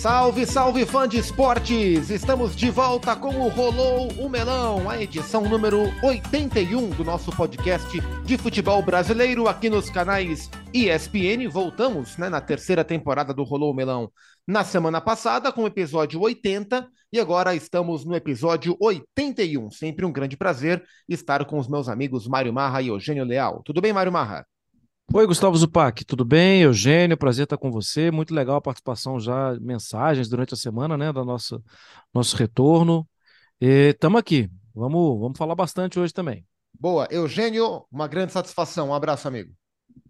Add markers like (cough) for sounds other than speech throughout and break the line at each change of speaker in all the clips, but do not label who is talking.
Salve, salve fã de esportes! Estamos de volta com o Rolou o Melão, a edição número 81 do nosso podcast de futebol brasileiro aqui nos canais ESPN. Voltamos né, na terceira temporada do Rolou o Melão na semana passada com o episódio 80 e agora estamos no episódio 81. Sempre um grande prazer estar com os meus amigos Mário Marra e Eugênio Leal. Tudo bem, Mário Marra?
Oi, Gustavo Zupac, tudo bem? Eugênio, prazer estar com você. Muito legal a participação já, mensagens durante a semana, né, do nosso, nosso retorno. Estamos aqui. Vamos, vamos falar bastante hoje também.
Boa. Eugênio, uma grande satisfação. Um abraço, amigo.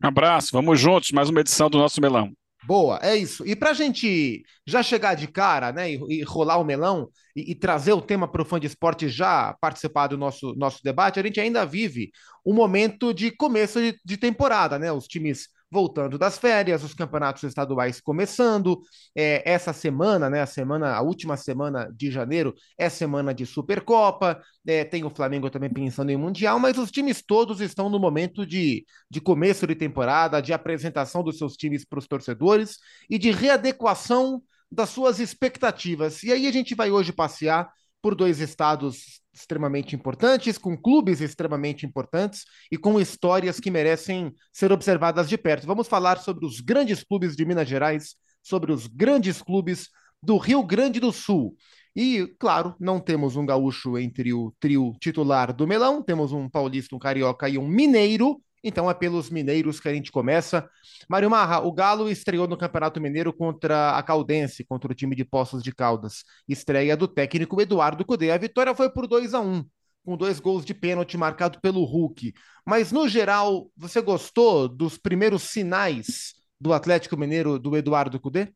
Um abraço, vamos juntos, mais uma edição do nosso Melão.
Boa, é isso. E para a gente já chegar de cara, né, e, e rolar o melão e, e trazer o tema para o fã de esporte já participar do nosso, nosso debate, a gente ainda vive um momento de começo de, de temporada, né? Os times voltando das férias, os campeonatos estaduais começando. É, essa semana, né, a semana, a última semana de janeiro é semana de Supercopa. É, tem o Flamengo também pensando em Mundial, mas os times todos estão no momento de, de começo de temporada, de apresentação dos seus times para os torcedores e de readequação das suas expectativas. E aí a gente vai hoje passear por dois estados extremamente importantes, com clubes extremamente importantes e com histórias que merecem ser observadas de perto. Vamos falar sobre os grandes clubes de Minas Gerais, sobre os grandes clubes do Rio Grande do Sul. E, claro, não temos um gaúcho entre o trio titular do Melão, temos um paulista, um carioca e um mineiro, então é pelos mineiros que a gente começa. Mário Marra, o Galo estreou no Campeonato Mineiro contra a Caldense, contra o time de Poços de Caldas. Estreia do técnico Eduardo Cudê. A vitória foi por 2 a 1 com dois gols de pênalti marcado pelo Hulk. Mas, no geral, você gostou dos primeiros sinais do Atlético Mineiro do Eduardo Cudê?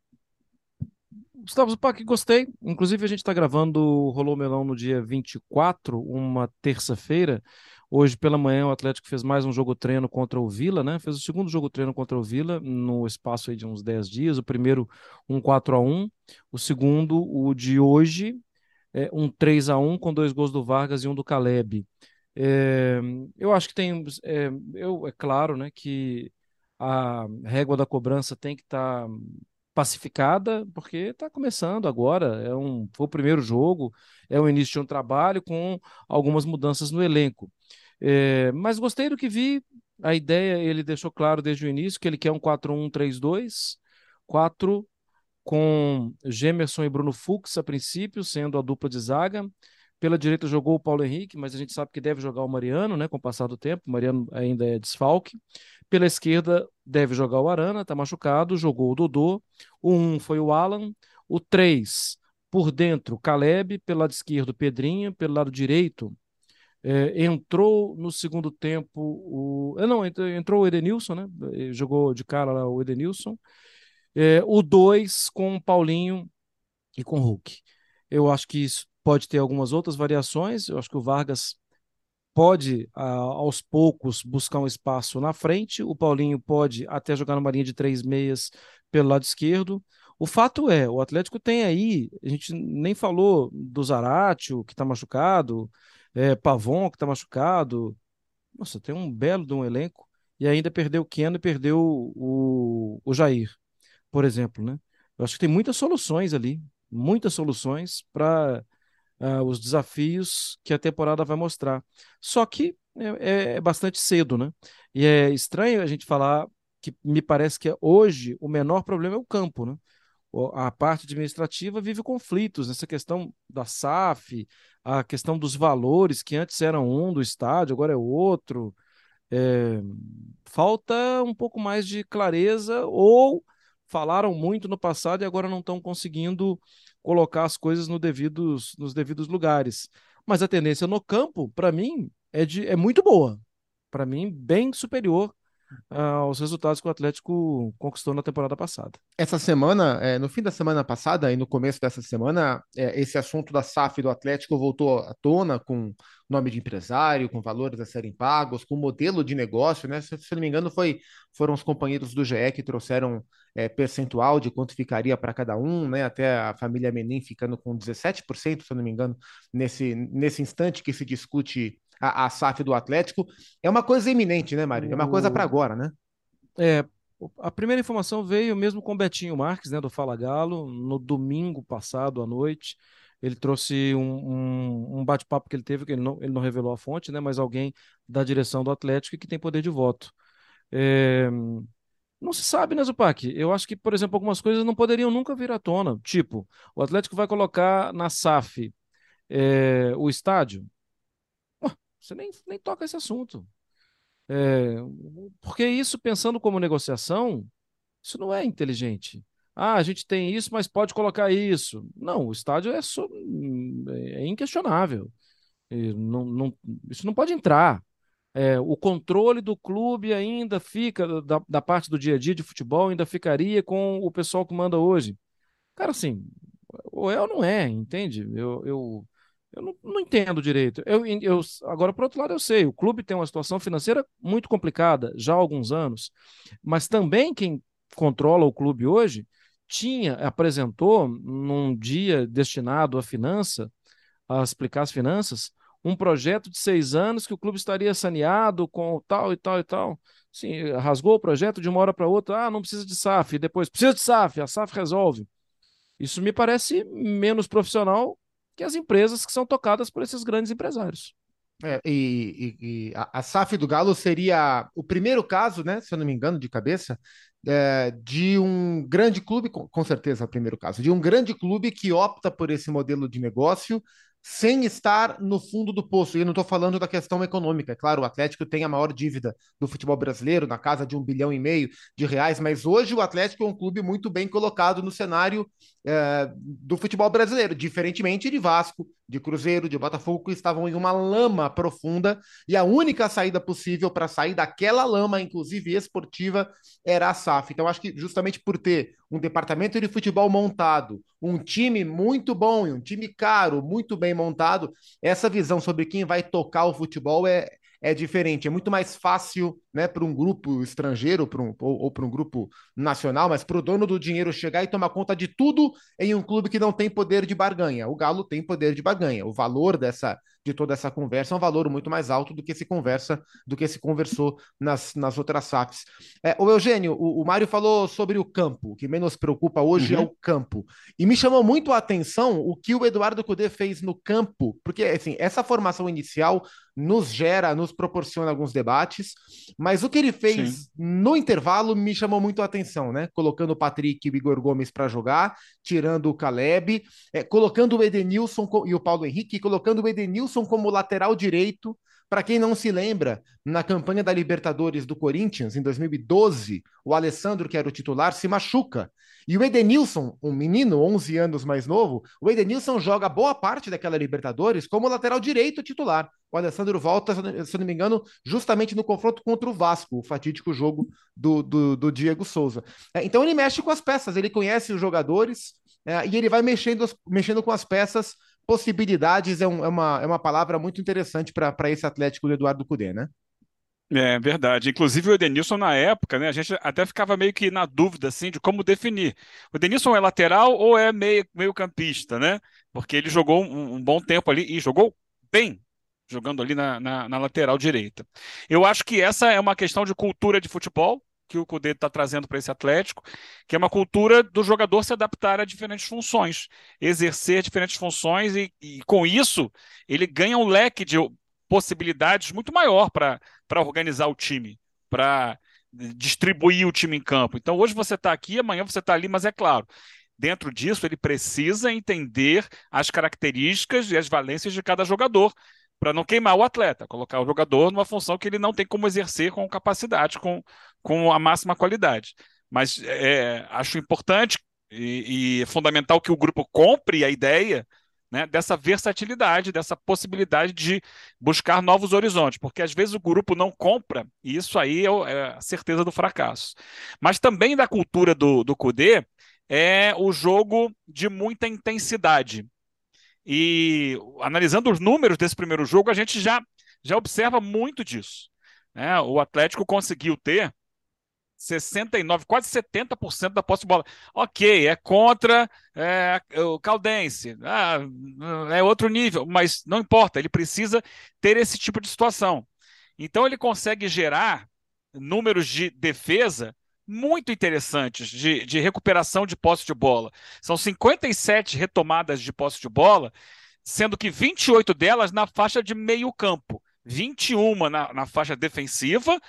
Gustavo Zupac, gostei. Inclusive, a gente está gravando o Rolou Melão no dia 24, uma terça-feira. Hoje pela manhã o Atlético fez mais um jogo treino contra o Vila, né? Fez o segundo jogo treino contra o Vila no espaço aí de uns 10 dias. O primeiro um 4 a 1, o segundo o de hoje é um 3 a 1 com dois gols do Vargas e um do Caleb. É, eu acho que tem, é, eu é claro, né, que a régua da cobrança tem que estar tá pacificada, porque está começando agora, é um, foi o primeiro jogo, é o início de um trabalho com algumas mudanças no elenco. É, mas gostei do que vi, a ideia ele deixou claro desde o início que ele quer um 4-1-3-2, 4 com Gemerson e Bruno Fux a princípio, sendo a dupla de zaga. Pela direita jogou o Paulo Henrique, mas a gente sabe que deve jogar o Mariano, né, com o passar do tempo. O Mariano ainda é desfalque. Pela esquerda deve jogar o Arana, está machucado, jogou o Dodô. O 1 um foi o Alan. O 3, por dentro, Caleb. Pelo lado esquerdo, Pedrinho. Pelo lado direito, é, entrou no segundo tempo o. É, não, entrou o Edenilson, né? Jogou de cara lá o Edenilson. É, o 2 com o Paulinho e com o Hulk. Eu acho que isso pode ter algumas outras variações. Eu acho que o Vargas pode, aos poucos, buscar um espaço na frente. O Paulinho pode até jogar numa linha de três meias pelo lado esquerdo. O fato é, o Atlético tem aí, a gente nem falou do Zaratio, que está machucado, é, Pavon, que está machucado. Nossa, tem um belo de um elenco. E ainda perdeu o Keno e perdeu o, o Jair, por exemplo, né? Eu acho que tem muitas soluções ali, muitas soluções para uh, os desafios que a temporada vai mostrar. Só que é, é, é, bastante cedo, né? E é estranho a gente falar que me parece que hoje o menor problema é o campo, né? A parte administrativa vive conflitos nessa questão da SAF, a questão dos valores, que antes eram um do estádio, agora é outro. É... falta um pouco mais de clareza, ou falaram muito no passado e agora não estão conseguindo colocar as coisas no devidos, nos devidos lugares. Mas a tendência no campo, para mim, é, de, é muito boa. Para mim, bem superior aos resultados que o Atlético conquistou na temporada passada.
Essa semana, é, no fim da semana passada e no começo dessa semana, é, esse assunto da SAF do Atlético voltou à tona com nome de empresário, com valores a serem pagos, com modelo de negócio, né? Se, se não me engano, foi, foram os companheiros do GE que trouxeram é, percentual de quanto ficaria para cada um, né? Até a família Menin ficando com 17%, se não me engano, nesse, nesse instante que se discute a, a SAF do Atlético. É uma coisa iminente, né, Mário? É uma coisa para agora, né?
É, A primeira informação veio mesmo com o Betinho Marques, né, do Fala Galo, no domingo passado à noite. Ele trouxe um, um, um bate-papo que ele teve, que ele não, ele não revelou a fonte, né, mas alguém da direção do Atlético que tem poder de voto. É... Não se sabe, né, Zupac? Eu acho que, por exemplo, algumas coisas não poderiam nunca vir à tona. Tipo, o Atlético vai colocar na SAF é, o estádio. Você nem, nem toca esse assunto. É, porque isso, pensando como negociação, isso não é inteligente. Ah, a gente tem isso, mas pode colocar isso. Não, o estádio é, so, é inquestionável. Não, não, isso não pode entrar. É, o controle do clube ainda fica, da, da, parte do dia a dia de futebol, ainda ficaria com o pessoal que manda hoje. Cara, assim, ou é ou não é, entende? Eu, eu, eu não, não entendo direito. Eu, eu, agora, por outro lado, eu sei, o clube tem uma situação financeira muito complicada já há alguns anos, mas também quem controla o clube hoje tinha, apresentou num dia destinado à finança, a explicar as finanças, um projeto de seis anos que o clube estaria saneado com tal e tal e tal. Sim, rasgou o projeto de uma hora para outra, ah, não precisa de SAF, depois precisa de SAF, a SAF resolve. Isso me parece menos profissional que as empresas que são tocadas por esses grandes empresários.
É, e, e, e a, a, SAF do Galo seria o primeiro caso, né, se eu não me engano, de cabeça, é, de um grande clube, com, com certeza é o primeiro caso, de um grande clube que opta por esse modelo de negócio sem estar no fundo do poço. E eu não estou falando da questão econômica. É claro, o Atlético tem a maior dívida do futebol brasileiro, na casa de um bilhão e meio de reais, mas hoje o Atlético é um clube muito bem colocado no cenário é, do futebol brasileiro, diferentemente de Vasco, de Cruzeiro, de Botafogo, que estavam em uma lama profunda e a única saída possível para sair daquela lama, inclusive esportiva, era a SAF. Então, acho que justamente por ter um departamento de futebol montado, um time muito bom e um time caro, muito bem montado, essa visão sobre quem vai tocar o futebol é, é diferente. É muito mais fácil né, para um grupo estrangeiro um, ou, ou para um grupo nacional, mas para o dono do dinheiro chegar e tomar conta de tudo em um clube que não tem poder de barganha. O Galo tem poder de barganha. O valor dessa de toda essa conversa é um valor muito mais alto do que se conversa, do que se conversou nas, nas outras SAFs. É, o Eugênio, o, o Mário falou sobre o campo. O que menos preocupa hoje é uhum. é o campo. E me chamou muito a atenção o que o Eduardo Cudê fez no campo, porque assim, essa formação inicial nos gera, nos proporciona alguns debates, mas o que ele fez Sim. no intervalo me chamou muito a atenção, né? Colocando o Patrick e o Igor Gomes para jogar, tirando o Caleb, é, colocando o Edenilson e o Paulo Henrique, colocando o Edenilson como lateral direito. Para quem não se lembra, na campanha da Libertadores do Corinthians, em 2012, o Alessandro, que era o titular, se machuca. E o Edenilson, um menino 11 anos mais novo, o Edenilson joga boa parte daquela Libertadores como lateral direito titular. O Alessandro volta, se não me engano, justamente no confronto contra o Vasco, o fatídico jogo do, do, do Diego Souza. É, então ele mexe com as peças, ele conhece os jogadores é, e ele vai mexendo, mexendo com as peças. Possibilidades é, um, é, uma, é uma palavra muito interessante para esse Atlético do Eduardo Cudê, né?
É verdade. Inclusive o Edenilson na época, né, a gente até ficava meio que na dúvida assim de como definir. O Edenilson é lateral ou é meio, meio campista, né? Porque ele jogou um, um bom tempo ali e jogou bem, jogando ali na, na, na, lateral direita. Eu acho que essa é uma questão de cultura de futebol que o Cudê está trazendo para esse Atlético, que é uma cultura do jogador se adaptar a diferentes funções, exercer diferentes funções e, e com isso ele ganha um leque de possibilidades muito maior para organizar o time, para distribuir o time em campo. Então, hoje você está aqui, amanhã você está ali, mas é claro, dentro disso ele precisa entender as características e as valências de cada jogador para não queimar o atleta, colocar o jogador numa função que ele não tem como exercer com capacidade, com, com a máxima qualidade. Mas é, acho importante e, e fundamental que o grupo compre a ideia né, dessa versatilidade, dessa possibilidade de buscar novos horizontes, porque às vezes o grupo não compra, e isso aí é, é a certeza do fracasso. Mas também da cultura do, do Kudê é o jogo de muita intensidade. E analisando os números desse primeiro jogo, a gente já, já observa muito disso. Né? O Atlético conseguiu ter 69, quase 70% da posse de bola. Ok, é contra é, o Caldense, ah, é outro nível, mas não importa, ele precisa ter esse tipo de situação. Então ele consegue gerar números de defesa muito interessantes de, de recuperação de posse de bola. São 57 retomadas de posse de bola, sendo que 28 delas na faixa de meio campo, 21 na, na faixa defensiva,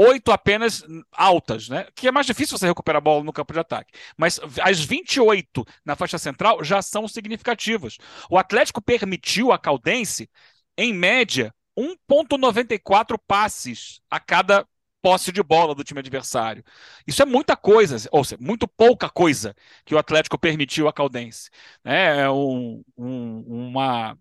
oito apenas altas, né? Que é mais difícil você recuperar a bola no campo de ataque. Mas as 28 na faixa central já são significativas. O Atlético permitiu a Caldense, em média, 1,94 passes a cada posse de bola do time adversário. Isso é muita coisa, ou seja, muito pouca coisa que o Atlético permitiu a Caldense. Né? É um, um, uma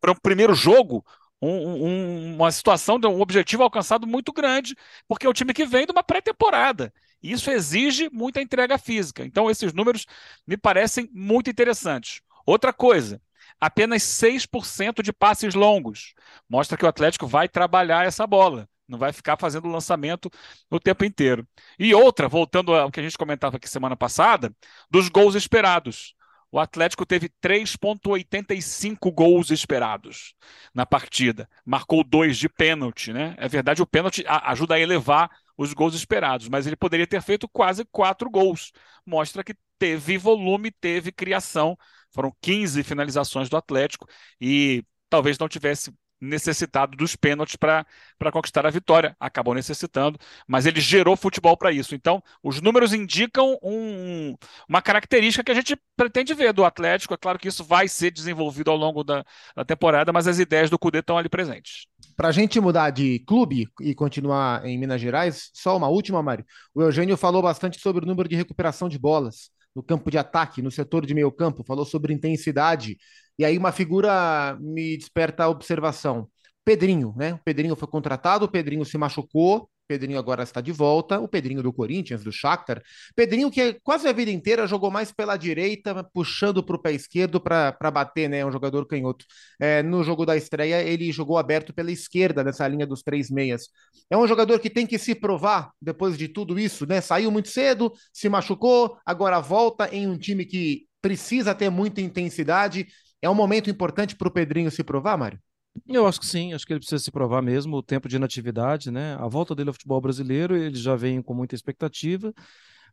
para o primeiro jogo, um, um, uma situação um objetivo alcançado muito grande, porque é o time que vem de uma pré-temporada. Isso exige muita entrega física. Então, esses números me parecem muito interessantes. Outra coisa, apenas 6% de passes longos. Mostra que o Atlético vai trabalhar essa bola. Não vai ficar fazendo lançamento o tempo inteiro. E outra, voltando ao que a gente comentava aqui semana passada, dos gols esperados. O Atlético teve 3,85 gols esperados na partida. Marcou dois de pênalti, né? É verdade, o pênalti ajuda a elevar os gols esperados, mas ele poderia ter feito quase quatro gols. Mostra que teve volume, teve criação. Foram 15 finalizações do Atlético e talvez não tivesse necessitado dos pênaltis para conquistar a vitória. Acabou necessitando, mas ele gerou futebol para isso. Então, os números indicam um, uma característica que a gente pretende ver do Atlético. É claro que isso vai ser desenvolvido ao longo da, da temporada, mas as ideias do Cudê estão ali presentes.
Para a gente mudar de clube e continuar em Minas Gerais, só uma última, Mário. O Eugênio falou bastante sobre o número de recuperação de bolas no campo de ataque, no setor de meio campo, falou sobre intensidade e aí uma figura me desperta a observação. Pedrinho, né? O Pedrinho foi contratado, o Pedrinho se machucou, Pedrinho agora está de volta, o Pedrinho do Corinthians, do Shakhtar. Pedrinho que quase a vida inteira jogou mais pela direita, puxando para o pé esquerdo para bater, né? Um jogador canhoto. É, no jogo da estreia, ele jogou aberto pela esquerda, nessa linha dos três meias. É um jogador que tem que se provar depois de tudo isso, né? Saiu muito cedo, se machucou, agora volta em um time que precisa ter muita intensidade é um momento importante para o Pedrinho se provar, Mário?
Eu acho que sim, acho que ele precisa se provar mesmo, o tempo de inatividade, né? A volta dele ao futebol brasileiro, ele já vem com muita expectativa,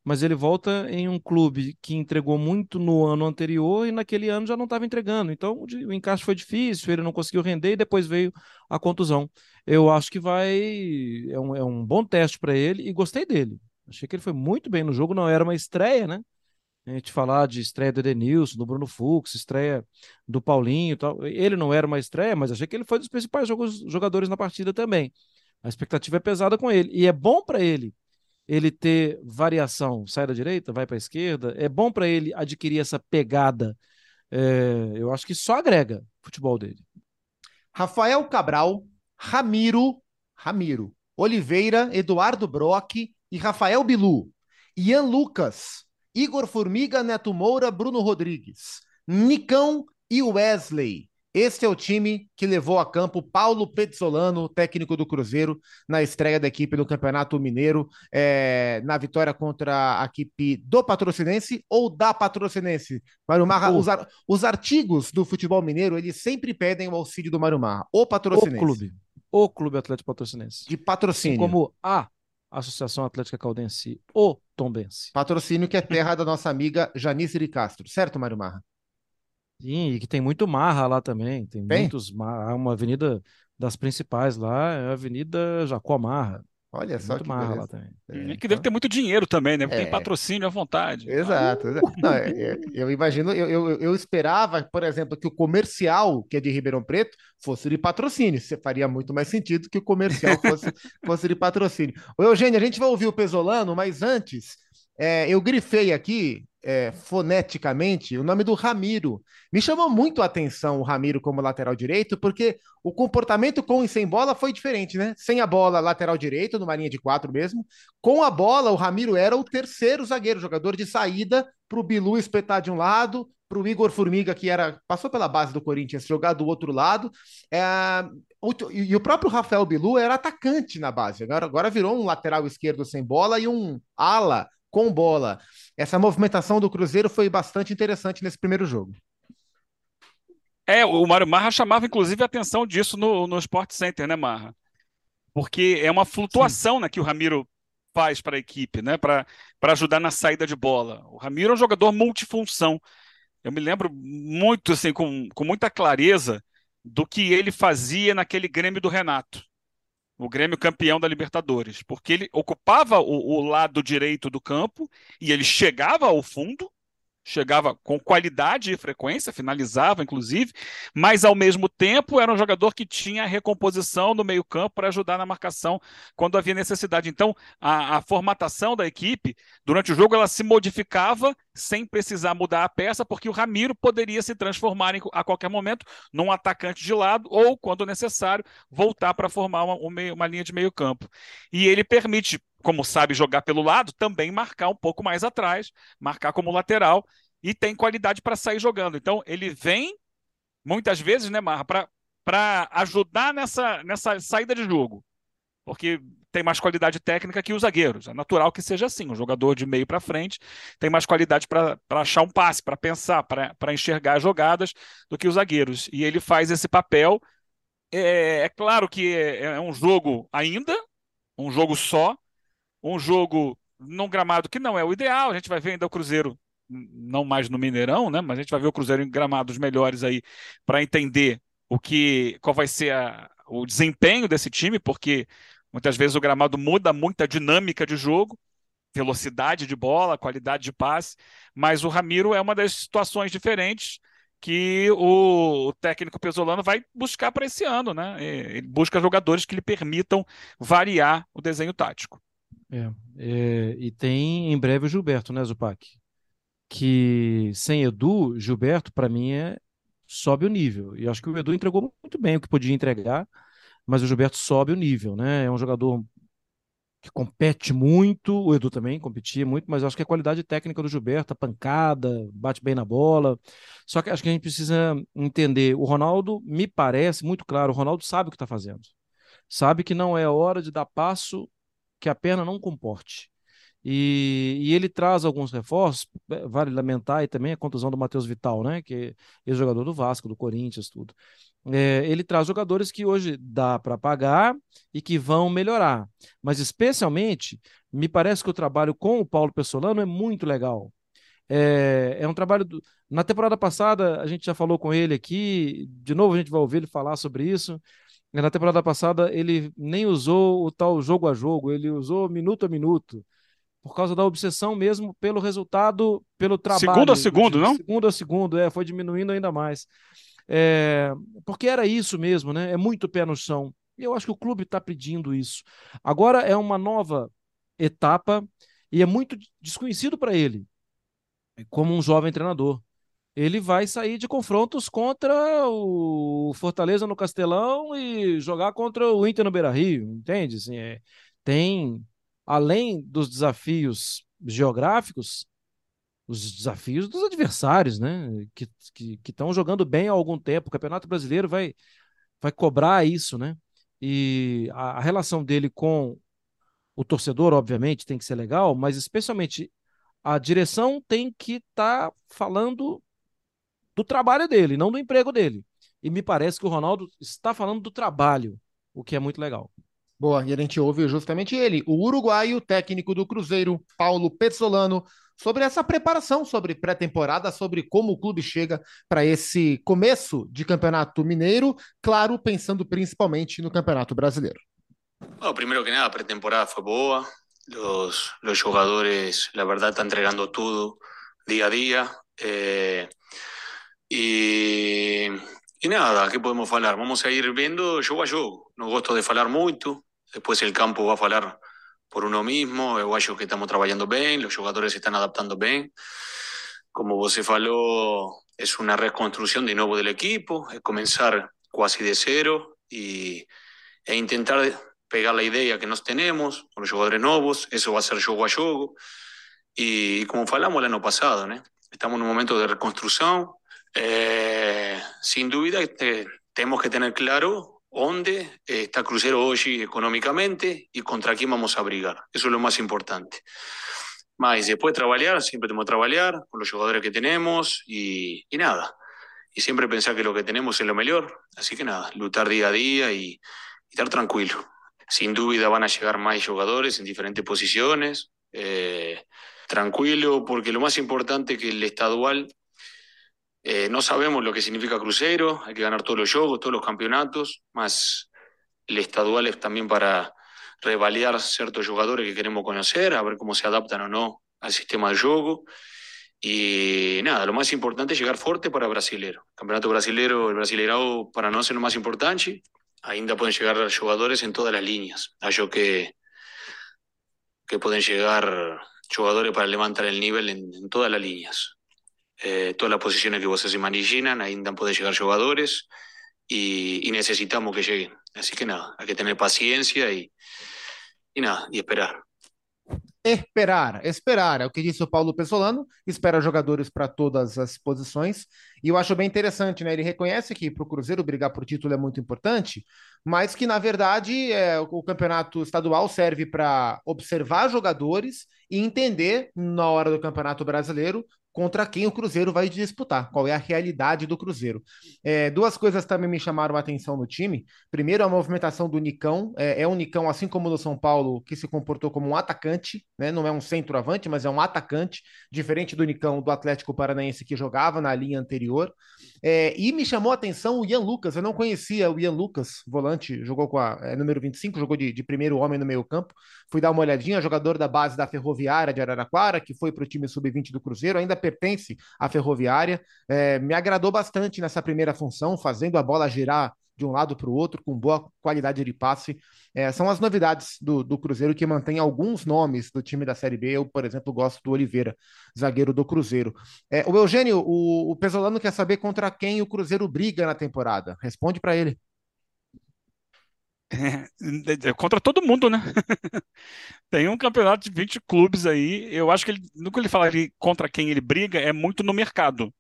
mas ele volta em um clube que entregou muito no ano anterior e naquele ano já não estava entregando. Então o encaixe foi difícil, ele não conseguiu render e depois veio a contusão. Eu acho que vai. É um, é um bom teste para ele e gostei dele. Achei que ele foi muito bem no jogo, não era uma estreia, né? A gente falar de estreia do Edenilson, do Bruno Fux, estreia do Paulinho tal. Ele não era uma estreia, mas achei que ele foi dos principais jogos, jogadores na partida também. A expectativa é pesada com ele. E é bom para ele ele ter variação, sai da direita, vai para a esquerda. É bom para ele adquirir essa pegada. É, eu acho que só agrega o futebol dele.
Rafael Cabral, Ramiro, Ramiro, Oliveira, Eduardo Brock e Rafael Bilu. Ian Lucas, Igor Formiga, Neto Moura, Bruno Rodrigues, Nicão e Wesley. Este é o time que levou a campo Paulo Petzolano, técnico do Cruzeiro, na estreia da equipe no Campeonato Mineiro, é, na vitória contra a equipe do Patrocinense ou da Patrocinense. Mário Marra, os, ar, os, artigos do futebol mineiro, eles sempre pedem o auxílio do Mário Marra, o Patrocinense.
O clube. O Clube Atlético Patrocinense.
De patrocínio.
Assim como a Associação Atlética Caldense, o Tombense.
Patrocínio que é terra da nossa amiga Janice de Castro, certo, Mário Marra?
Sim, e que tem muito marra lá também. Tem, tem? muitos marra. Uma avenida das principais lá é a Avenida Jacó Marra.
Olha só
muito
que
marra lá também. É, e que então... deve ter muito dinheiro também, né? Porque é. tem patrocínio à vontade.
Exato. Ah, uh! Não, é, é, eu imagino, eu, eu, eu, esperava, por exemplo, que o comercial, que é de Ribeirão Preto, fosse de patrocínio. Você faria muito mais sentido que o comercial (laughs) fosse, fosse de patrocínio. Ô, Eugênio, a gente vai ouvir o Pesolano, mas antes, é, eu grifei aqui é, foneticamente o nome do Ramiro. Me chamou muito a atenção o Ramiro como lateral direito, porque o comportamento com e sem bola foi diferente, né? Sem a bola, lateral direito, numa linha de quatro mesmo. Com a bola, o Ramiro era o terceiro zagueiro, jogador de saída para o Bilu espetar de um lado, para o Igor Formiga, que era passou pela base do Corinthians, jogar do outro lado. É, e o próprio Rafael Bilu era atacante na base. Agora, agora virou um lateral esquerdo sem bola e um ala com bola. Essa movimentação do Cruzeiro foi bastante interessante nesse primeiro jogo.
É, o Mário Marra chamava inclusive a atenção disso no, no Sport Center, né, Marra? Porque é uma flutuação né, que o Ramiro faz para a equipe, né? Para ajudar na saída de bola. O Ramiro é um jogador multifunção. Eu me lembro muito, assim, com, com muita clareza do que ele fazia naquele Grêmio do Renato. O Grêmio campeão da Libertadores. Porque ele ocupava o, o lado direito do campo e ele chegava ao fundo chegava com qualidade e frequência, finalizava inclusive, mas ao mesmo tempo era um jogador que tinha recomposição no meio-campo para ajudar na marcação quando havia necessidade. Então, a, a, formatação da equipe durante o jogo ela se modificava sem precisar mudar a peça, porque o Ramiro poderia se transformar em, a qualquer momento num atacante de lado ou, quando necessário, voltar para formar uma, uma linha de meio-campo. E ele permite como sabe jogar pelo lado, também marcar um pouco mais atrás, marcar como lateral e tem qualidade para sair jogando. Então, ele vem, muitas vezes, né, Marra, para ajudar nessa, nessa saída de jogo. Porque tem mais qualidade técnica que os zagueiros. É natural que seja assim. Um jogador de meio para frente tem mais qualidade para achar um passe, para pensar, para enxergar jogadas do que os zagueiros. E ele faz esse papel. É, é claro que é, é um jogo ainda, um jogo só, um jogo num gramado que não é o ideal. A gente vai ver ainda o Cruzeiro, não mais no Mineirão, né? Mas a gente vai ver o Cruzeiro em gramados melhores aí para entender o que, qual vai ser a, o desempenho desse time, porque muitas vezes o gramado muda muito a dinâmica de jogo, velocidade de bola, qualidade de passe. Mas o Ramiro é uma das situações diferentes que o, técnico pesolano vai buscar para esse ano, né? Ele busca jogadores que lhe permitam variar o desenho tático.
É, é, e tem em breve o Gilberto, né, Zupac? Que sem Edu, Gilberto, para mim, é, sobe o nível. E acho que o Edu entregou muito bem o que podia entregar, mas o Gilberto sobe o nível, né? É um jogador que compete muito, o Edu também competia muito, mas acho que a qualidade técnica do Gilberto, a pancada, bate bem na bola. Só que acho que a gente precisa entender. O Ronaldo, me parece muito claro, o Ronaldo sabe o que está fazendo. Sabe que não é hora de dar passo que a perna não comporte. E, e, ele traz alguns reforços, é, vale lamentar, e também a contusão do Matheus Vital, né? Que é jogador do Vasco, do Corinthians, tudo. É, ele traz jogadores que hoje dá para pagar e que vão melhorar. Mas especialmente, me parece que o trabalho com o Paulo Pessolano é muito legal. É, é um trabalho. Do... Na temporada passada, a gente já falou com ele aqui, de novo a gente vai ouvir ele falar sobre isso. Na temporada passada, ele nem usou o tal jogo a jogo, ele usou minuto a minuto, por causa da obsessão mesmo pelo resultado, pelo trabalho.
Segundo a segundo, não?
Segundo a segundo, é, foi diminuindo ainda mais. É, porque era isso mesmo, né? É muito pé no chão. E eu acho que o clube está pedindo isso. Agora é uma nova etapa e é muito desconhecido para ele, como um jovem treinador ele vai sair de confrontos contra o Fortaleza no Castelão e jogar contra o Inter no Beira-Rio, entende? Assim, é, tem, além dos desafios geográficos, os desafios dos adversários, né? Que estão jogando bem há algum tempo. O Campeonato Brasileiro vai, vai cobrar isso, né? E a, a relação dele com o torcedor, obviamente, tem que ser legal, mas especialmente a direção tem que estar tá falando do trabalho dele, não do emprego dele. E me parece que o Ronaldo está falando do trabalho, o que é muito legal.
Boa, e a gente ouve justamente ele, o uruguaio técnico do Cruzeiro, Paulo Pezzolano, sobre essa preparação, sobre pré-temporada, sobre como o clube chega para esse começo de campeonato mineiro, claro, pensando principalmente no campeonato brasileiro.
Bueno, primero que nada, a pré-temporada foi boa, os, os jogadores, la verdad, están entregando tudo dia a dia. Eh, Y, y nada, ¿qué podemos hablar? Vamos a ir viendo jogo a jogo. No gosto de falar muito. Después el campo va a falar por uno mismo. Eu acho que estamos trabajando bien, los jugadores se están adaptando bien. Como você falou, es una reconstrucción de nuevo del equipo, es comenzar casi de cero y, e intentar pegar la idea que nos tenemos con los jugadores nuevos. Eso va a ser jogo a jogo. Y como falamos el año pasado, ¿no? estamos en un momento de reconstrucción, eh, sin duda eh, tenemos que tener claro dónde eh, está Crucero hoy económicamente y contra quién vamos a abrigar. Eso es lo más importante. Más, después trabajar, siempre tenemos que trabajar con los jugadores que tenemos y, y, nada. Y siempre pensar que lo que tenemos es lo mejor. Así que nada, luchar día a día y, y estar tranquilo. sin duda van a llegar más jugadores en diferentes posiciones. Eh, tranquilo, porque lo más importante que el estadual, eh, no sabemos lo que significa crucero, hay que ganar todos los juegos, todos los campeonatos, más el estadual es también para revalidar ciertos jugadores que queremos conocer, a ver cómo se adaptan o no al sistema de juego. Y nada, lo más importante es llegar fuerte para brasilero. El campeonato brasilero, el brasileirao para no ser lo más importante, ainda pueden llegar jugadores en todas las líneas. Hay que, que pueden llegar jugadores para levantar el nivel en, en todas las líneas. Eh, todas las posiciones que ustedes se imaginan, ainda pueden llegar jugadores y, y, necesitamos que lleguen. Así que nada, hay que tener paciencia y, y nada, y esperar.
Esperar, esperar, é o que disse o Paulo Pesolano, espera jogadores para todas as posições, e eu acho bem interessante, né? Ele reconhece que para o Cruzeiro brigar por título é muito importante, mas que, na verdade, é, o campeonato estadual serve para observar jogadores e entender, na hora do campeonato brasileiro, contra quem o Cruzeiro vai disputar, qual é a realidade do Cruzeiro. É, duas coisas também me chamaram a atenção no time. Primeiro, a movimentação do Nicão. É, é, um Nicão, assim como no São Paulo, que se comportou como um atacante, né? não é um centroavante, mas é um atacante, diferente do Nicão do Atlético Paranaense que jogava na linha anterior. É, e me chamou a atenção o Ian Lucas. Eu não conhecia o Ian Lucas, volante, jogou com a é, número 25, jogou de, de primeiro homem no meio campo. Fui dar uma olhadinha, jogador da base da Ferroviária de Araraquara, que foi para o time sub-20 do Cruzeiro, ainda pertence à Ferroviária. É, me agradou bastante nessa primeira função, fazendo a bola girar de um lado para o outro, com boa qualidade de passe. É, são as novidades do, do, Cruzeiro que mantém alguns nomes do time da Série B. Eu, por exemplo, gosto do Oliveira, zagueiro do Cruzeiro. É, o Eugênio, o, o Pesolano quer saber contra quem o Cruzeiro briga na temporada. Responde para ele.
É, contra todo mundo, né? (laughs) Tem um campeonato de 20 clubes aí. Eu acho que ele, que ele fala ali contra quem ele briga é muito no mercado.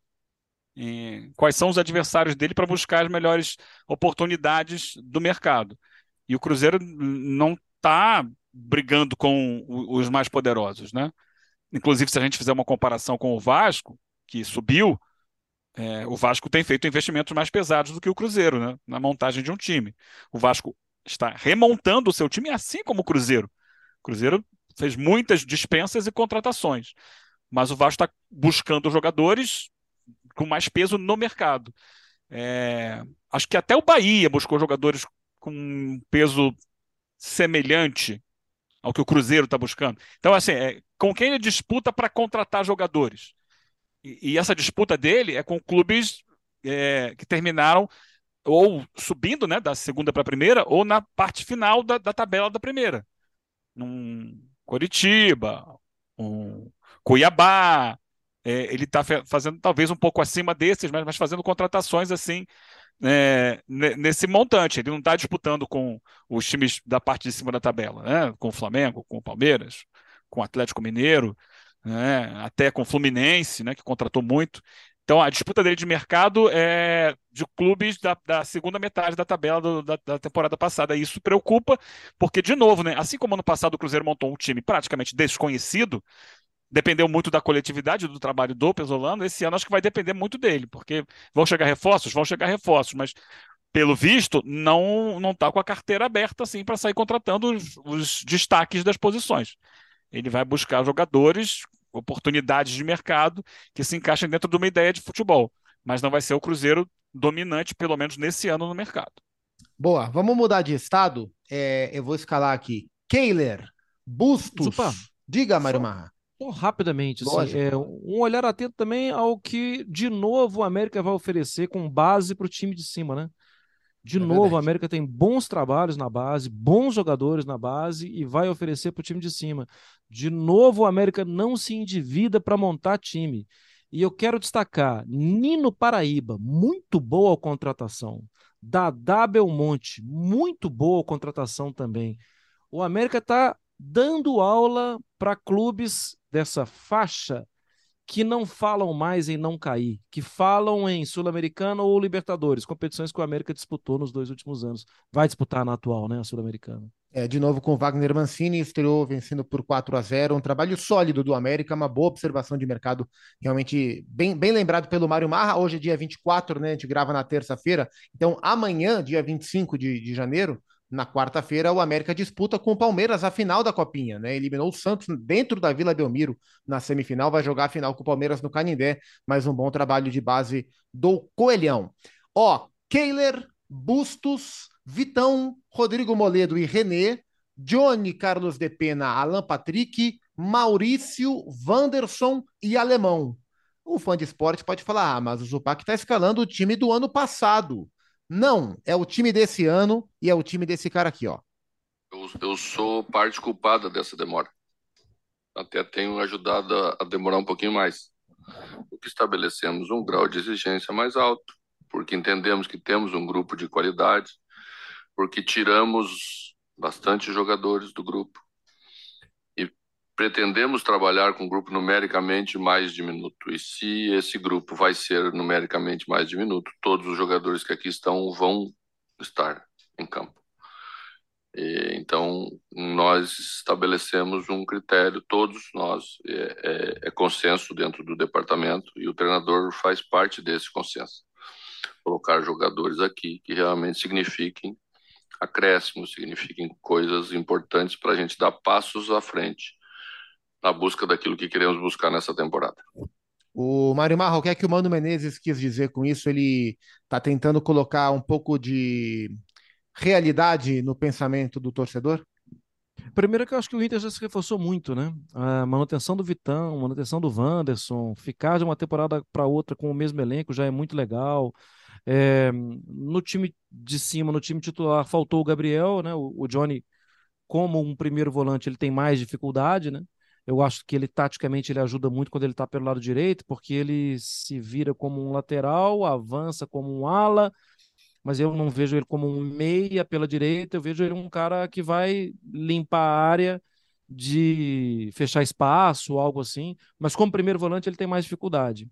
E quais são os adversários dele para buscar as melhores oportunidades do mercado. E o Cruzeiro não está brigando com os mais poderosos, né? Inclusive, se a gente fizer uma comparação com o Vasco, que subiu, é, o Vasco tem feito investimentos mais pesados do que o Cruzeiro, né? Na montagem de um time. O Vasco está remontando o seu time, assim como o Cruzeiro. O Cruzeiro fez muitas dispensas e contratações, mas o Vasco está buscando jogadores com mais peso no mercado. É, acho que até o Bahia buscou jogadores com peso semelhante ao que o Cruzeiro está buscando. Então, assim, é, com quem ele disputa para contratar jogadores? E, e, essa disputa dele é com clubes é, que terminaram ou subindo né, da segunda para a primeira, ou na parte final da, da tabela da primeira. Um Coritiba, um Cuiabá. É, ele está fazendo talvez um pouco acima desses, mas, mas fazendo contratações assim é, nesse montante. Ele não está disputando com os times da parte de cima da tabela, né? com o Flamengo, com o Palmeiras, com o Atlético Mineiro, né? até com o Fluminense, né? que contratou muito. Então, a disputa dele de mercado é de clubes da, da segunda metade da tabela do, da, da, temporada passada. E isso preocupa, porque, de novo, né, assim como ano passado o Cruzeiro montou um time praticamente desconhecido, dependeu muito da coletividade do trabalho do Pesolano, esse ano acho que vai depender muito dele, porque vão chegar reforços, vão chegar reforços, mas pelo visto, não não está com a carteira aberta assim para sair contratando os, os destaques das posições. Ele vai buscar jogadores oportunidades de mercado que se encaixem dentro de uma ideia de futebol. Mas não vai ser o Cruzeiro dominante, pelo menos nesse ano, no mercado.
Boa, vamos mudar de estado. É, eu vou escalar aqui. Keiler, Bustos. Opa. Diga, Mário Marra.
rapidamente, assim, é, um olhar atento também ao que, de novo, a América vai oferecer com base para o time de cima, né? De é novo, verdade. a América tem bons trabalhos na base, bons jogadores na base e vai oferecer para o time de cima. De novo, a América não se endivida para montar time. E eu quero destacar Nino Paraíba, muito boa contratação. Dadá Belmonte, muito boa contratação também. O América está dando aula para clubes dessa faixa que não falam mais em não cair, que falam em Sul-Americana ou Libertadores, competições que o América disputou nos dois últimos anos. Vai disputar na atual, né, a Sul-Americana.
É, de novo com Wagner Mancini, estreou vencendo por 4 a 0 um trabalho sólido do América, uma boa observação de mercado, realmente bem, bem lembrado pelo Mário Marra. Hoje é dia 24, né? A gente grava na terça-feira. Então, amanhã, dia 25 de, de janeiro, na quarta-feira, o América disputa com o Palmeiras a final da Copinha, né? Eliminou o Santos dentro da Vila Belmiro na semifinal, vai jogar a final com o Palmeiras no Canindé. Mais um bom trabalho de base do Coelhão. Ó, Keiler, Bustos, Vitão, Rodrigo Moledo e Renê, Johnny Carlos de Pena, Alan Patrick, Maurício, Wanderson e Alemão. O fã de esporte pode falar, ah, mas o Zupac está escalando o time do ano passado. Não, é o time desse ano e é o time desse cara aqui, ó.
Eu, eu sou parte culpada dessa demora. Até tenho ajudado a, a demorar um pouquinho mais. Porque estabelecemos um grau de exigência mais alto, porque entendemos que temos um grupo de qualidade, porque tiramos bastante jogadores do grupo pretendemos trabalhar com um grupo numericamente mais diminuto. E se esse grupo vai ser numericamente mais diminuto, todos os jogadores que aqui estão vão estar em campo. E, então, nós estabelecemos um critério, todos nós, é, é, é, consenso dentro do departamento e o treinador faz parte desse consenso. Colocar jogadores aqui que realmente signifiquem acréscimos, signifiquem coisas importantes para a gente dar passos à frente na busca daquilo que queremos buscar nessa temporada.
O Mário Marra, o que é que o Mano Menezes quis dizer com isso? Ele está tentando colocar um pouco de realidade no pensamento do torcedor?
Primeiro que eu acho que o Inter já se reforçou muito, né? A manutenção do Vitão, manutenção do Wanderson, ficar de uma temporada para outra com o mesmo elenco já é muito legal. É, no time de cima, no time titular, faltou o Gabriel, né? O, o Johnny, como um primeiro volante, ele tem mais dificuldade, né? Eu acho que ele taticamente ele ajuda muito quando ele está pelo lado direito, porque ele se vira como um lateral, avança como um ala, mas eu não vejo ele como um meia pela direita, eu vejo ele um cara que vai limpar a área de fechar espaço, algo assim, mas como primeiro volante ele tem mais dificuldade.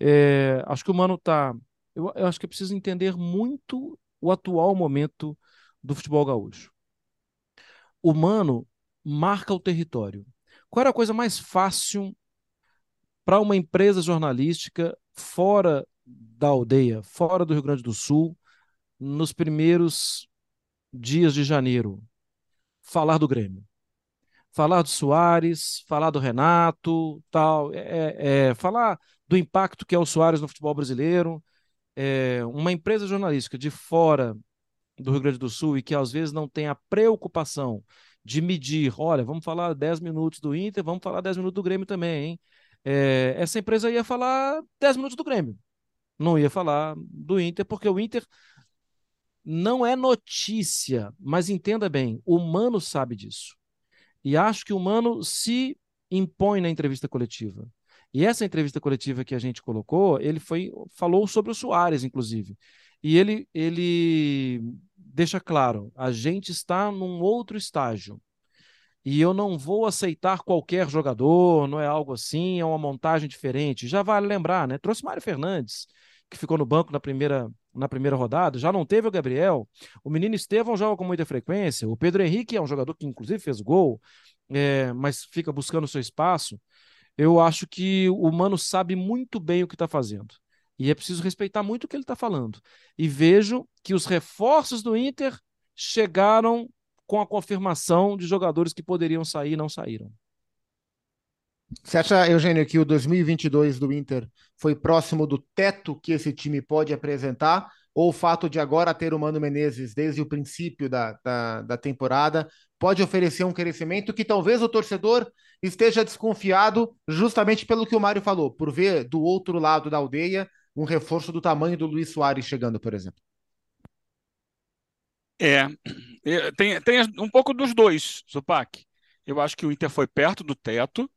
É, acho que o Mano tá. Eu, eu acho que é preciso entender muito o atual momento do futebol gaúcho. O Mano marca o território. Qual era a coisa mais fácil para uma empresa jornalística fora da aldeia, fora do Rio Grande do Sul, nos primeiros dias de janeiro? Falar do Grêmio. Falar do Soares, falar do Renato, tal, é, é, é falar do impacto que é o Soares no futebol brasileiro. É, uma empresa jornalística de fora do Rio Grande do Sul e que às vezes não tem a preocupação de medir, olha, vamos falar 10 minutos do Inter, vamos falar 10 minutos do Grêmio também, hein? É, essa empresa ia falar 10 minutos do Grêmio, não ia falar do Inter, porque o Inter não é notícia, mas entenda bem, o Mano sabe disso. E acho que o Mano se impõe na entrevista coletiva. E essa entrevista coletiva que a gente colocou, ele foi falou sobre o Soares, inclusive. E ele, ele deixa claro: a gente está num outro estágio. E eu não vou aceitar qualquer jogador, não é algo assim, é uma montagem diferente. Já vale lembrar, né? Trouxe Mário Fernandes, que ficou no banco na primeira, na primeira rodada, já não teve o Gabriel. O menino Estevão joga com muita frequência. O Pedro Henrique é um jogador que, inclusive, fez gol, é, mas fica buscando seu espaço. Eu acho que o Mano sabe muito bem o que está fazendo. E é preciso respeitar muito o que ele está falando. E vejo que os reforços do Inter chegaram com a confirmação de jogadores que poderiam sair e não saíram.
Você acha, Eugênio, que o 2022 do Inter foi próximo do teto que esse time pode apresentar? Ou o fato de agora ter o Mano Menezes desde o princípio da, da, da temporada pode oferecer um crescimento que talvez o torcedor esteja desconfiado justamente pelo que o Mário falou, por ver do outro lado da aldeia um reforço do tamanho do Luiz Soares chegando, por exemplo?
É, é, tem, tem um pouco dos dois, Zupac. Eu acho que o Inter foi perto do teto.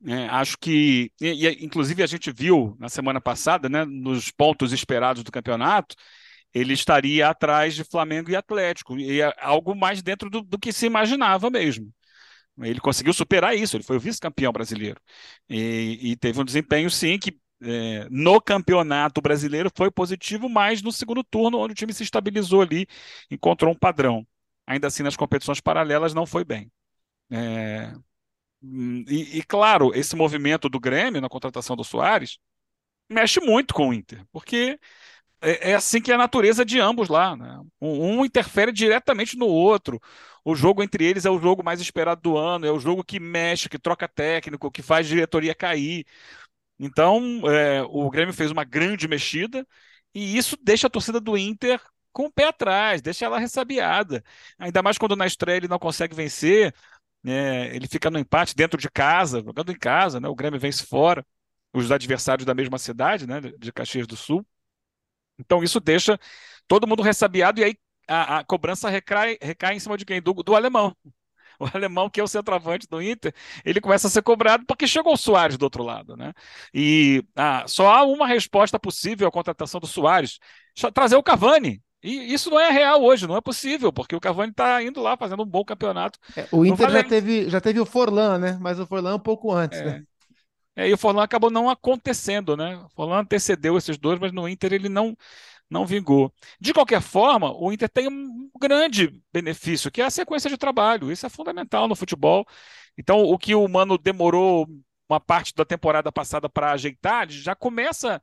Né? acho que, e, e, inclusive, a gente viu na semana passada, né, nos pontos esperados do campeonato, ele estaria atrás de Flamengo e Atlético, e é algo mais dentro do, do que se imaginava mesmo. Ele conseguiu superar isso, ele foi o vice-campeão brasileiro. E, e, teve um desempenho, sim, que é, no campeonato brasileiro foi positivo, mas no segundo turno, onde o time se estabilizou ali, encontrou um padrão. Ainda assim, nas competições paralelas, não foi bem. É, e, e, claro, esse movimento do Grêmio na contratação do Soares mexe muito com o Inter, porque é, é, assim que é a natureza de ambos lá. Né? Um, um, interfere diretamente no outro. O jogo entre eles é o jogo mais esperado do ano, é o jogo que mexe, que troca técnico, que faz diretoria cair. Então, é, o Grêmio fez uma grande mexida e isso deixa a torcida do Inter com o pé atrás, deixa ela ressabiada. Ainda mais quando na estreia ele não consegue vencer, né? ele fica no empate dentro de casa, jogando em casa, né? o Grêmio vence fora, os adversários da mesma cidade, né? de Caxias do Sul. Então isso deixa todo mundo ressabiado e aí a, a cobrança recai, recai em cima de quem? Do, do alemão. O (laughs) alemão, que é o centroavante do Inter, ele começa a ser cobrado porque chegou o Soares do outro lado, né? E ah, só há uma resposta possível à contratação do Soares: trazer o Cavani. E isso não é real hoje, não é possível, porque o Cavani está indo lá fazendo um bom campeonato.
É, o Inter já teve, já teve o Forlan, né? Mas o Forlan um pouco antes,
é.
né?
É, e o Forlan acabou não acontecendo, né? O Forlan antecedeu esses dois, mas no Inter ele não não vingou. De qualquer forma, o Inter tem um grande benefício, que é a sequência de trabalho. Isso é fundamental no futebol. Então, o que o Mano demorou uma parte da temporada passada para ajeitar, já começa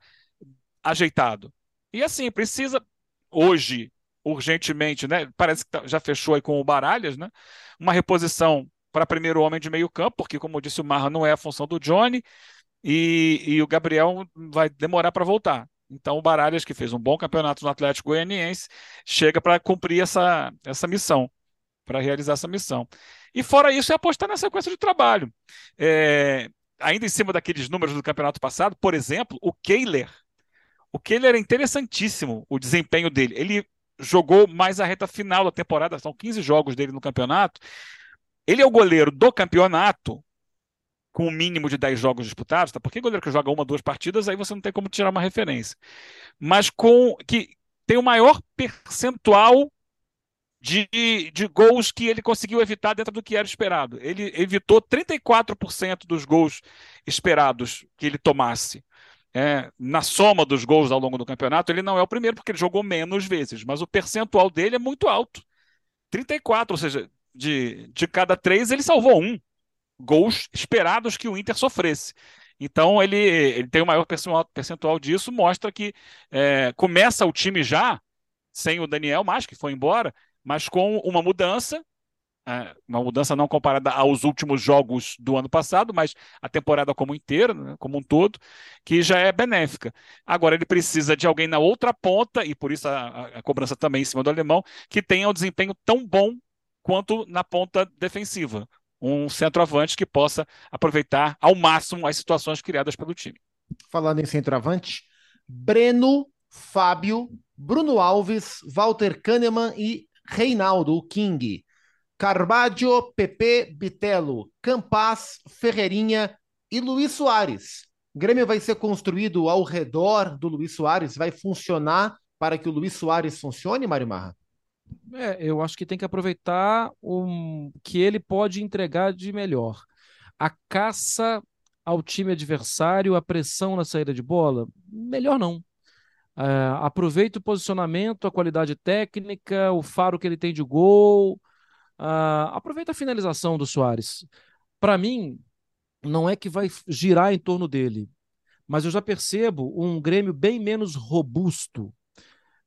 ajeitado. E assim, precisa hoje, urgentemente, né? Parece que tá, já fechou aí com o Baralhas, né? Uma reposição para primeiro homem de meio campo, porque, como disse o Marra, não é a função do Johnny, e, e o Gabriel vai demorar para voltar. Então, o Baralhas, que fez um bom campeonato no Atlético Goianiense, chega para cumprir essa, essa missão, para realizar essa missão. E fora isso, é apostar na sequência de trabalho. É, ainda em cima daqueles números do campeonato passado, por exemplo, o Kehler. O Kehler é interessantíssimo, o desempenho dele. Ele jogou mais a reta final da temporada, são 15 jogos dele no campeonato. Ele é o goleiro do campeonato com o um mínimo de 10 jogos disputados, tá? Porque goleiro que joga uma, duas partidas, aí você não tem como tirar uma referência. Mas com que tem o maior percentual de, de gols que ele conseguiu evitar dentro do que era esperado. Ele evitou 34% dos gols esperados que ele tomasse. É, na soma dos gols ao longo do campeonato, ele não é o primeiro, porque ele jogou menos vezes, mas o percentual dele é muito alto. 34, ou seja, de, de cada três ele salvou um gols esperados que o Inter sofresse. Então ele, ele tem o maior percentual disso, mostra que é, começa o time já sem o Daniel mais que foi embora, mas com uma mudança, é, uma mudança não comparada aos últimos jogos do ano passado, mas a temporada como inteira, né, como um todo, que já é benéfica. Agora ele precisa de alguém na outra ponta, e por isso a, a cobrança também em cima do alemão, que tenha um desempenho tão bom quanto na ponta defensiva um centroavante que possa aproveitar ao máximo as situações criadas pelo time.
Falando em centroavante, Breno, Fábio, Bruno Alves, Walter Kahneman e Reinaldo, King. Carvalho, Pepe, Bitelo, Campas, Ferreirinha e Luiz Soares. O Grêmio vai ser construído ao redor do Luiz Soares, vai funcionar para que o Luiz Soares funcione, Marimarra?
É, eu acho que tem que aproveitar o que ele pode entregar de melhor. A caça ao time adversário, a pressão na saída de bola, melhor não. É, aproveita o posicionamento, a qualidade técnica, o faro que ele tem de gol. Uh, aproveita a finalização do Soares. Para mim, não é que vai girar em torno dele, mas eu já percebo um Grêmio bem menos robusto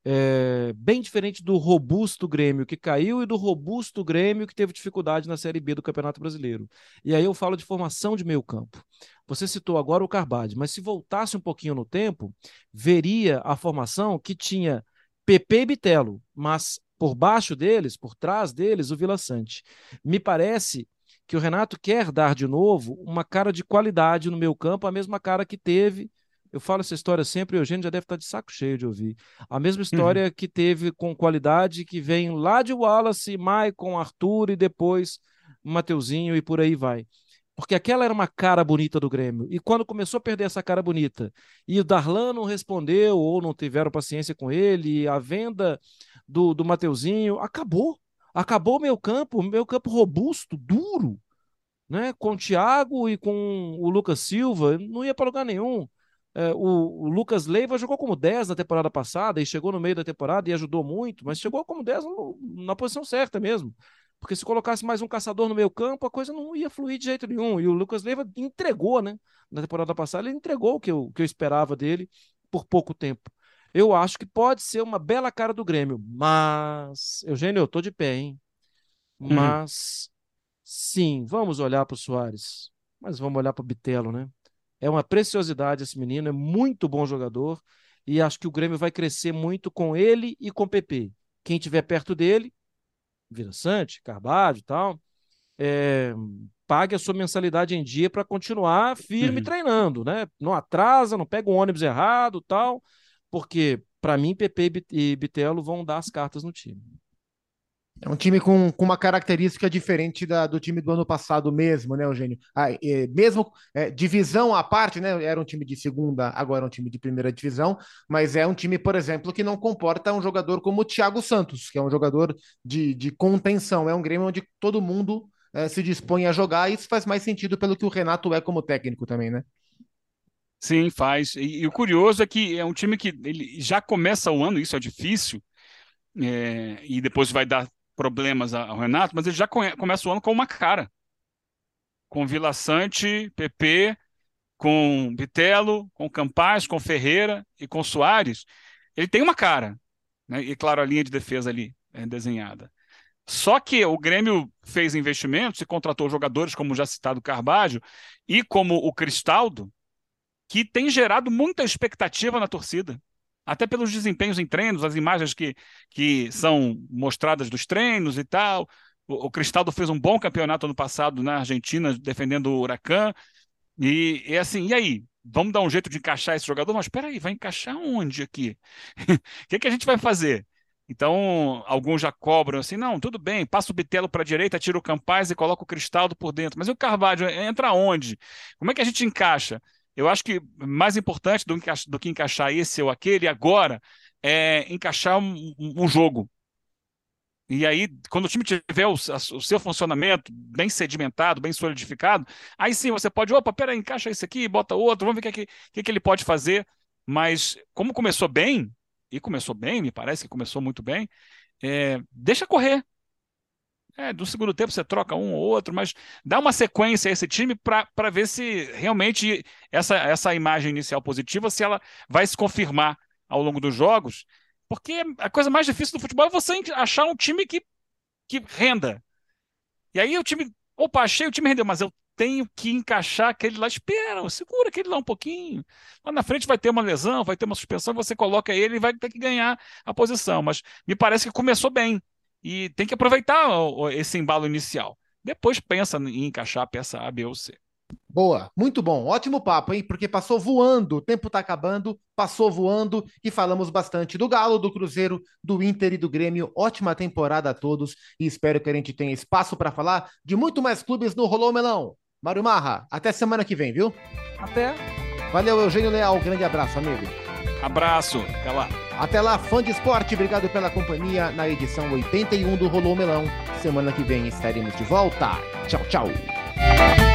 é, bem diferente do robusto Grêmio que caiu e do robusto Grêmio que teve dificuldade na Série B do Campeonato Brasileiro. E aí eu falo de formação de meio campo. Você citou agora o Carbade, mas se voltasse um pouquinho no tempo, veria a formação que tinha PP e Bitelo, mas por baixo deles, por trás deles, o Vila Sante. Me parece que o Renato quer dar de novo uma cara de qualidade no meio campo, a mesma cara que teve eu falo essa história sempre e o Eugênio já deve estar de saco cheio de ouvir. A mesma história uhum. que teve com qualidade, que vem lá de Wallace, Maicon, Arthur e depois Mateuzinho e por aí vai. Porque aquela era uma cara bonita do Grêmio. E quando começou a perder essa cara bonita, e o Darlan não respondeu, ou não tiveram paciência com ele, a venda do, do Mateuzinho, acabou. Acabou o meu campo, meu campo robusto, duro, né? Com o Thiago e com o Lucas Silva, não ia para lugar nenhum. É, o, o, Lucas Leiva jogou como 10 na temporada passada e chegou no meio da temporada e ajudou muito, mas chegou como 10 no, na posição certa mesmo. Porque se colocasse mais um caçador no meio campo, a coisa não ia fluir de jeito nenhum. E o Lucas Leiva entregou, né? Na temporada passada, ele entregou o que eu, que eu esperava dele por pouco tempo. eu acho que pode ser uma bela cara do Grêmio. Mas, Eugênio, eu tô de pé, hein?
Uhum.
Mas, sim, vamos olhar para o Soares. Mas vamos olhar para o Bitelo, né? É uma preciosidade esse menino, é muito bom jogador. E acho que o Grêmio vai crescer muito com ele e com o PP. Quem estiver perto dele, Vila Sante, Carvalho e tal, é, pague a sua mensalidade em dia para continuar firme
Uhum.
treinando, né? Não atrasa, não pega o ônibus errado tal, porque para mim PP e e Bitelo vão dar as cartas no time.
É um time com, com uma característica diferente da, do time do ano passado mesmo, né, Eugênio? Ah, é, mesmo é, divisão à parte, né? Era um time de segunda, agora é um time de primeira divisão, mas é um time, por exemplo, que não comporta um jogador como o Thiago Santos, que é um jogador de, de contenção. É um Grêmio onde todo mundo é, se dispõe a jogar, e isso faz mais sentido pelo que o Renato é como técnico também, né?
Sim, faz. E, e o curioso é que é um time que ele já começa o ano, isso é difícil, é, e depois vai dar problemas ao Renato, mas ele já começa o ano com uma cara. Com Vila Sante, PP, com Bitelo, com Campaz, com Ferreira e com Soares. Ele tem uma cara, né? E claro, a linha de defesa ali é desenhada. Só que o Grêmio fez investimentos e contratou jogadores, como já citado Carbajo, e como o Cristaldo, que tem gerado muita expectativa na torcida. Até pelos desempenhos em treinos, as imagens que, que são mostradas dos treinos e tal. O, o Cristaldo fez um bom campeonato ano passado na Argentina, defendendo o Huracan. E, e assim, e aí? Vamos dar um jeito de encaixar esse jogador? Mas espera aí, vai encaixar onde aqui? (laughs) O que, que a gente vai fazer? Então, alguns já cobram assim, não, tudo bem, passa o Bitelo para a direita, tira o Campaz e coloca o Cristaldo por dentro. Mas e o Carvalho, entra onde? Como é que a gente encaixa? Eu acho que mais importante do, do que encaixar esse ou aquele agora é encaixar um, um- jogo. E aí, quando o time tiver o, o seu funcionamento bem sedimentado, bem solidificado, aí sim você pode, opa, peraí, encaixa esse aqui, bota outro, vamos ver o que, é que, é que ele pode fazer. Mas como começou bem, e começou bem, me parece que começou muito bem, é, deixa correr. É, do segundo tempo você troca um ou outro, mas dá uma sequência a esse time para ver se realmente essa, essa imagem inicial positiva, se ela vai se confirmar ao longo dos jogos. Porque a coisa mais difícil do futebol é você achar um time que, que renda. E aí o time, opa, achei o time rendeu, mas eu tenho que encaixar aquele lá. Espera, segura aquele lá um pouquinho. Lá na frente vai ter uma lesão, vai ter uma suspensão, você coloca ele e vai ter que ganhar a posição. Mas me parece que começou bem. E tem que aproveitar esse embalo inicial. Depois pensa em encaixar a peça A, B ou C.
Boa, muito bom, ótimo papo, hein? Porque passou voando, o tempo tá acabando, passou voando e falamos bastante do Galo, do Cruzeiro, do Inter e do Grêmio. Ótima temporada a todos e espero que a gente tenha espaço para falar de muito mais clubes no Rolou Melão. Mário Marra, até semana que vem, viu?
Até.
Valeu, Eugênio Leal, grande abraço, amigo.
Abraço, até lá.
Até lá, fã de esporte, obrigado pela companhia na edição 81 do Rolou Melão. Semana que vem estaremos de volta. Tchau, tchau.